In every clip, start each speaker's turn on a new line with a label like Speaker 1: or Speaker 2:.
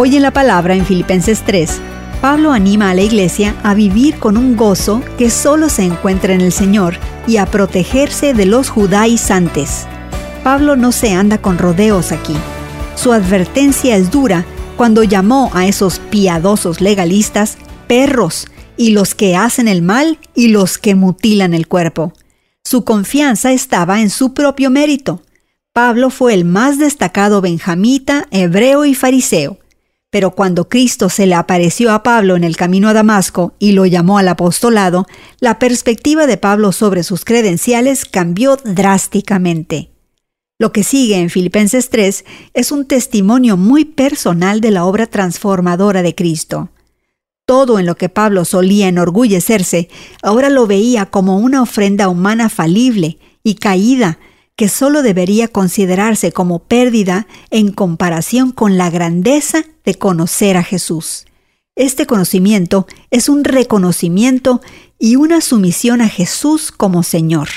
Speaker 1: Hoy en la palabra en Filipenses 3, Pablo anima a la iglesia a vivir con un gozo que solo se encuentra en el Señor y a protegerse de los judaizantes. Pablo no se anda con rodeos aquí. Su advertencia es dura cuando llamó a esos piadosos legalistas perros y los que hacen el mal y los que mutilan el cuerpo. Su confianza estaba en su propio mérito. Pablo fue el más destacado benjamita, hebreo y fariseo. Pero cuando Cristo se le apareció a Pablo en el camino a Damasco y lo llamó al apostolado, la perspectiva de Pablo sobre sus credenciales cambió drásticamente. Lo que sigue en Filipenses 3 es un testimonio muy personal de la obra transformadora de Cristo. Todo en lo que Pablo solía enorgullecerse, ahora lo veía como una ofrenda humana falible y caída que solo debería considerarse como pérdida en comparación con la grandeza de conocer a Jesús. Este conocimiento es un reconocimiento y una sumisión a Jesús como Señor.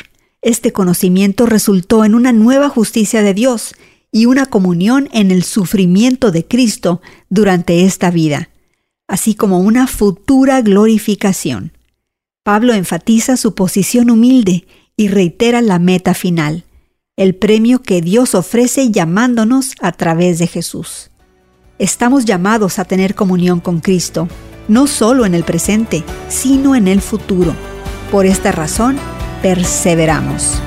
Speaker 1: Este conocimiento resultó en una nueva justicia de Dios y una comunión en el sufrimiento de Cristo durante esta vida, así como una futura glorificación. Pablo enfatiza su posición humilde y reitera la meta final el premio que Dios ofrece llamándonos a través de Jesús. Estamos llamados a tener comunión con Cristo, no solo en el presente, sino en el futuro. Por esta razón, perseveramos.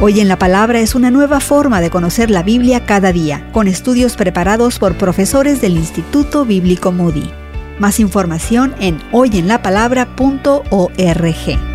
Speaker 1: Hoy en la Palabra es una nueva forma de conocer la Biblia cada día, con estudios preparados por profesores del Instituto Bíblico Moody. Más información en hoyenlapalabra.org.